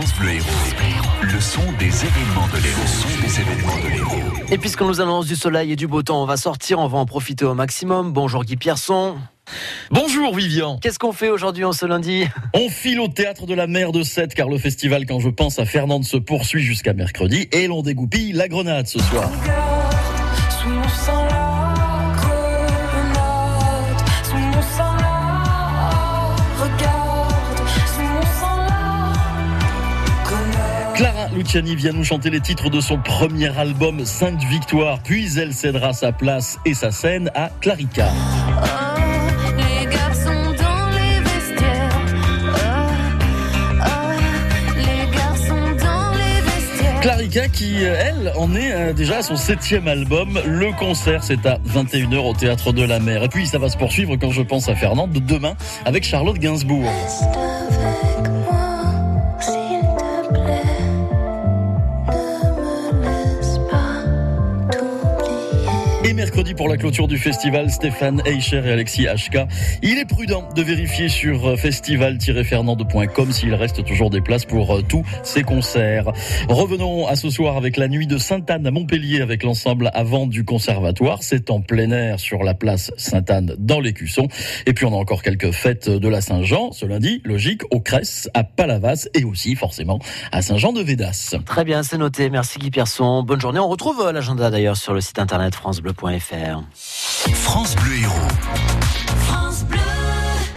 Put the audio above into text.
France Bleu Héros. Le son des événements de l'Héros. Le son des événements de l'Héros. Et puisqu'on nous annonce du soleil et du beau temps, on va sortir, on va en profiter au maximum. Bonjour Guy Pierson. Bonjour Vivian. Qu'est-ce qu'on fait aujourd'hui en ce lundi On file au théâtre de la mer de Sète car le festival Quand je pense à Fernande se poursuit jusqu'à mercredi et l'on dégoupille la grenade ce soir. Clara Luciani vient nous chanter les titres de son premier album Sainte Victoire, puis elle cédera sa place et sa scène à Clarica. Oh, oh, vestiaires. Clarica qui, euh, elle, en est euh, déjà à son septième album. Le concert, c'est à 21h au Théâtre de la Mer. Et puis, ça va se poursuivre quand je pense à Fernande demain avec Charlotte Gainsbourg. Reste avec moi, mercredi pour la clôture du festival, Stéphane Eicher et Alexis HK. Il est prudent de vérifier sur euh, festival-fernande.com s'il reste toujours des places pour euh, tous ces concerts. Revenons à ce soir avec la nuit de Sainte-Anne à Montpellier avec l'ensemble avant du conservatoire. C'est en plein air sur la place Sainte-Anne dans l'Écusson. Et puis on a encore quelques fêtes de la Saint-Jean ce lundi, logique, au Cresse, à Palavas et aussi forcément à Saint-Jean-de-Védas. Très bien, c'est noté. Merci Guy Pierson. Bonne journée. On retrouve euh, l'agenda d'ailleurs sur le site internet France Bleu Héros.